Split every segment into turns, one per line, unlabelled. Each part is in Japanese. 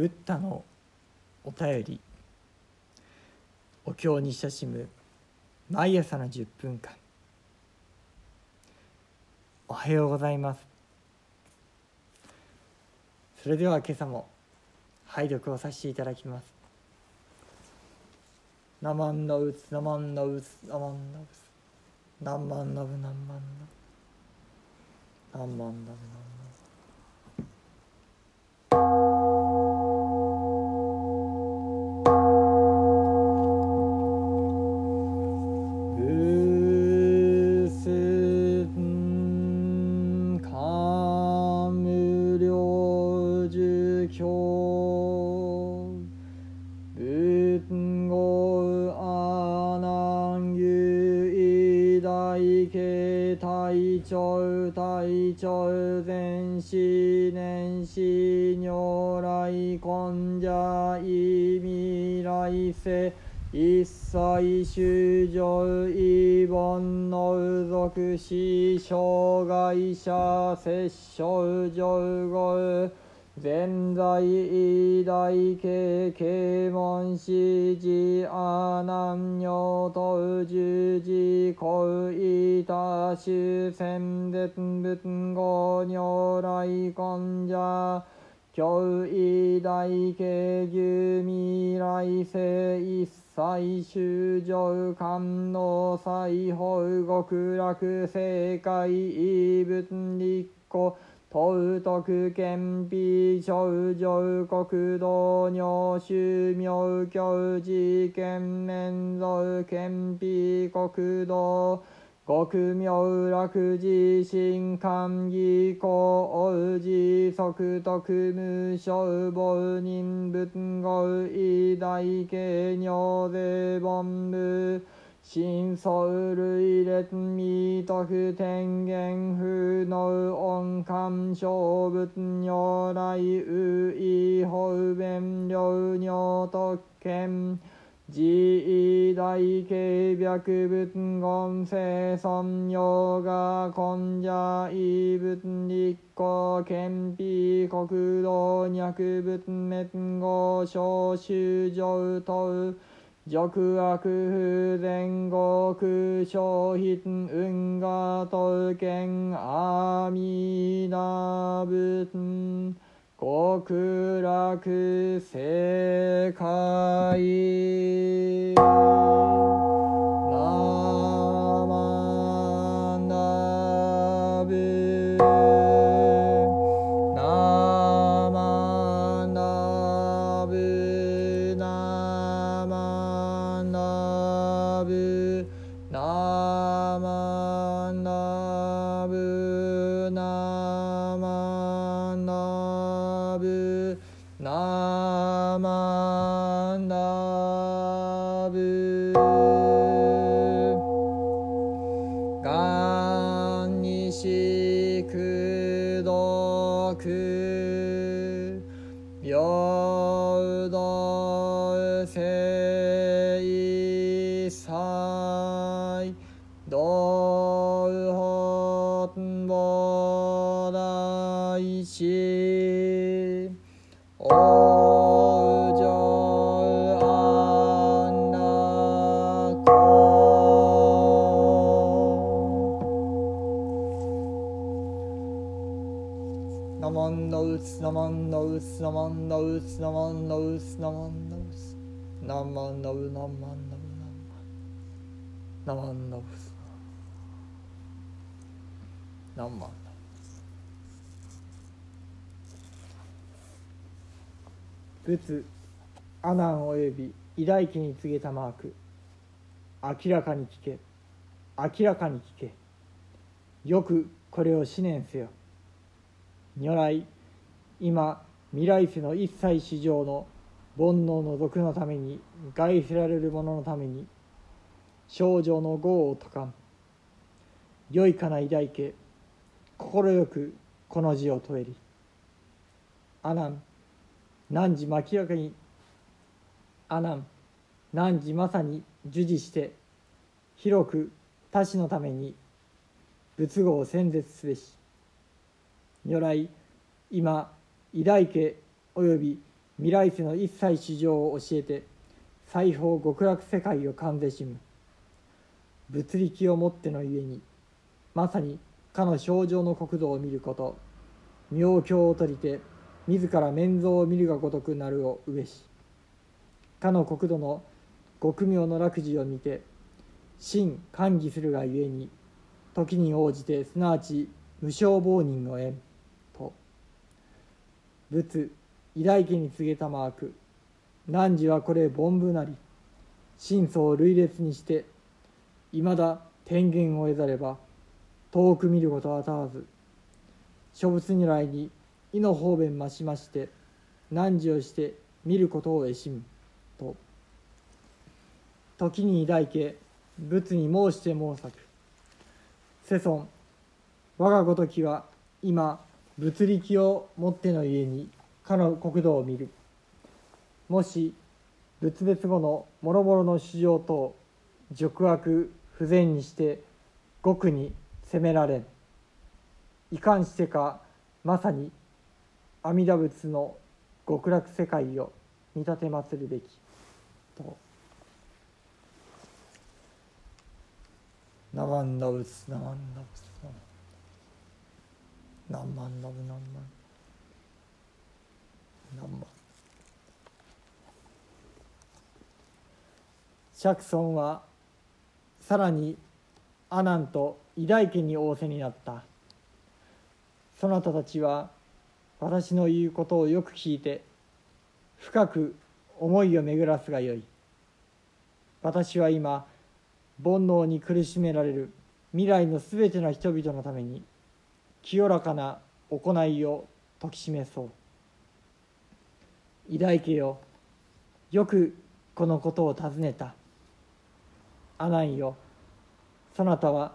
ブッダのお便りお経に親しむ毎朝の10分間。おはようございます。それでは今朝も拝読をさせていただきます「ナマンノウツナマンノウツナマンノウツナマンノブナマンノブナマンノブナンマンジュキョ仏語アナンユイ大慶大長大長前四年四如来根者意未来世一切衆生異凡の属死障害者摂生上語全在偉大慶啓門師寺阿南女と十字古意多種戦絶仏語如来根者教偉大慶牛未来世一切衆生観能西方極楽世界異仏立古東徳憲秘少女国道女宗妙教寺県面蔵憲秘国道極妙楽寺新官義公王子即徳無償母人仏語偉大慶尿税本部新祖類列未徳天元不能音感小仏如来有意方便両尿特権。自偉大慶白仏言生尊ヨガ根者異仏立古憲秘国道脈仏滅後小修上等。俗悪不全国小筆運河刀剣阿弥陀仏極楽世界。しくどく平等聖祭道本菩提師往生すなまんのうすなまんのうすなまんのうすなまんのうすなまんのうなまんのうなまんのうすなまんのう仏アナン及び偉大家に告げたマーク明らかに聞け明らかに聞けよくこれを思念せよ如来今未来世の一切史上の煩悩の毒のために害せられる者のために症状の業を解かん。良いかな偉大家快くこの字を問えり。阿南汝明らかに阿南汝まさに授事して広く他死のために仏語を宣絶すべし。如来今偉大家および未来世の一切市場を教えて西方極楽世界を完ぜしむ。物力をもってのゆえにまさにかの症状の国土を見ること妙境を取りて自ら面像を見るがごとくなるを上しかの国土の極妙の楽事を見て真歓喜するがゆえに時に応じてすなわち無償亡人の縁。仏偉大家に告げたまわく汝はこれ凡夫なり。真相を類列にしていまだ天元を得ざれば遠く見ることはたわず。諸仏如来に意の方便増しまして汝をして見ることを得しむ。と。時に抱いけ仏に申して申さく。世尊我がごときは今物力をもっての家にかの国土を見る。もし仏別後の諸々の主情等辱悪不全にして極に責められんいかんしてかまさに阿弥陀仏の極楽世界を見立て祀るべき。と。ナマンダ仏ナマンダ仏。ナマンダブナンマンナンマン釈尊はさらに阿南と偉大家に仰せになった。そなたたちは私の言うことをよく聞いて深く思いを巡らすがよい。私は今煩悩に苦しめられる未来のすべての人々のために清らかな行いを説き示そう。偉大家よ。よくこのことを尋ねた。阿南よ。そなたは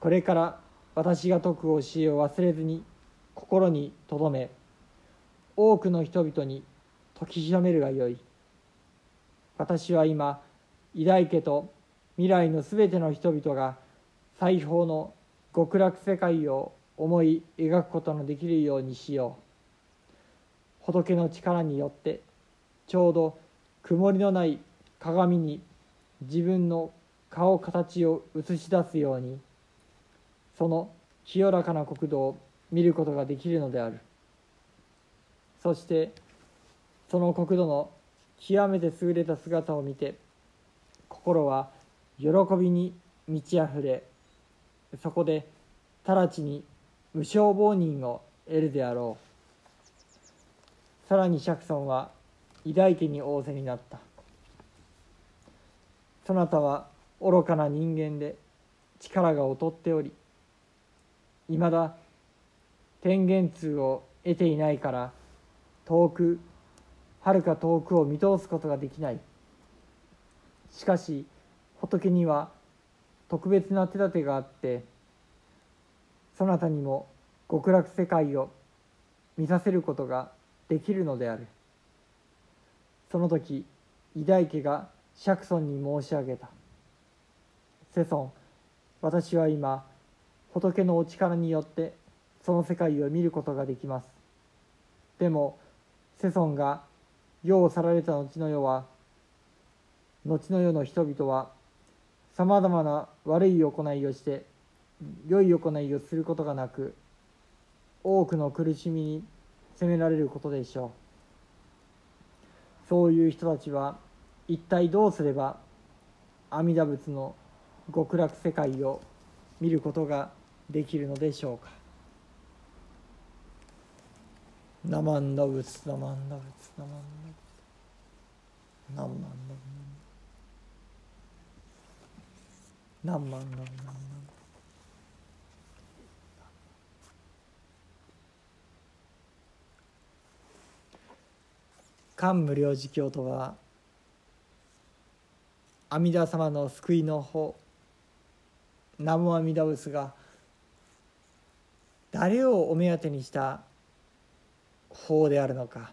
これから私が説く教えを忘れずに心に留め多くの人々に説き広めるがよい。私は今偉大家と未来のすべての人々が裁縫の極楽世界を思い描くことのできるようにしよう。仏の力によってちょうど曇りのない鏡に自分の顔形を映し出すようにその清らかな国土を見ることができるのである。そしてその国土の極めて優れた姿を見て心は喜びに満ち溢れそこで直ちに無償亡人を得るであろう。さらに釈尊は偉大家に仰せになった。そなたは愚かな人間で力が劣っておりいまだ天元通を得ていないから遠くはるか遠くを見通すことができない。しかし仏には特別な手立てがあってそなたにも極楽世界を見させることができるのである。その時偉大家が釈尊に申し上げた。世尊私は今仏のお力によってその世界を見ることができます。でも世尊が世を去られた後の世は後の世の人々はさまざまな悪い行いをして良い行いをすることがなく多くの苦しみに責められることでしょう。そういう人たちは一体どうすれば阿弥陀仏の極楽世界を見ることができるのでしょうか。ナマンダ仏ナマンダ仏ナマンダ仏。ナマンダ仏。何万何万何漢無量寿経とは阿弥陀様の救いの法南無阿弥陀仏が誰をお目当てにした法であるのか。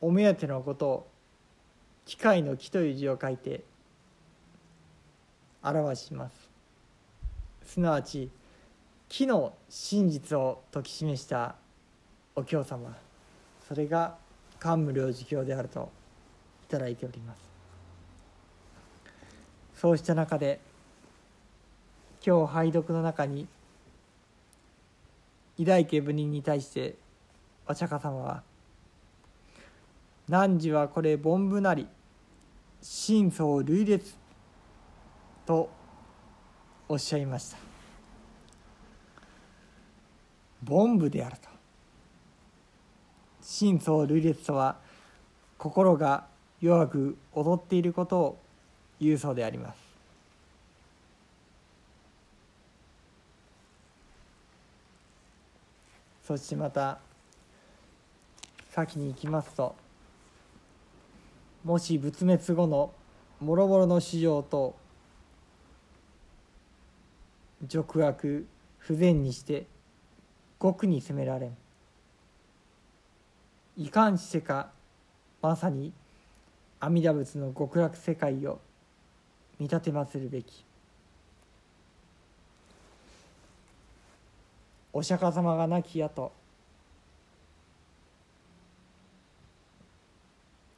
お目当てのことを機械の木という字を書いて表します。すなわち木の真実を説き示したお経様。それが桓武領事教であるといいております。そうした中で今日拝読の中に偉大家部人に対してお釈迦様は「汝はこれ凡夫なり真相類列」とおっしゃいました。凡夫であると。真相類列とは心が弱く踊っていることを言うそうであります。そしてまた先に行きますともし仏滅後のもろもろの市場と俗悪不全にして極に責められん。いかんしてかまさに阿弥陀仏の極楽世界を見立てまするべき。お釈迦様が亡き後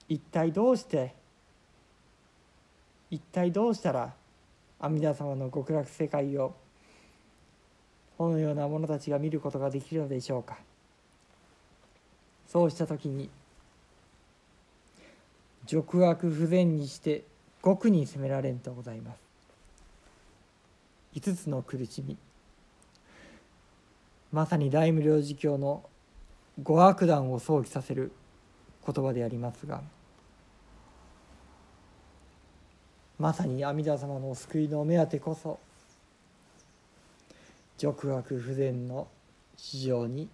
一体どうして一体どうしたら阿弥陀様の極楽世界をこのような者たちが見ることができるのでしょうか。そうした時に俗悪不全にして極に責められんとございます5つの苦しみ。まさに大無量寿教の五悪談を想起させる言葉でありますがまさに阿弥陀様の救いのお目当てこそ俗悪不全の市場に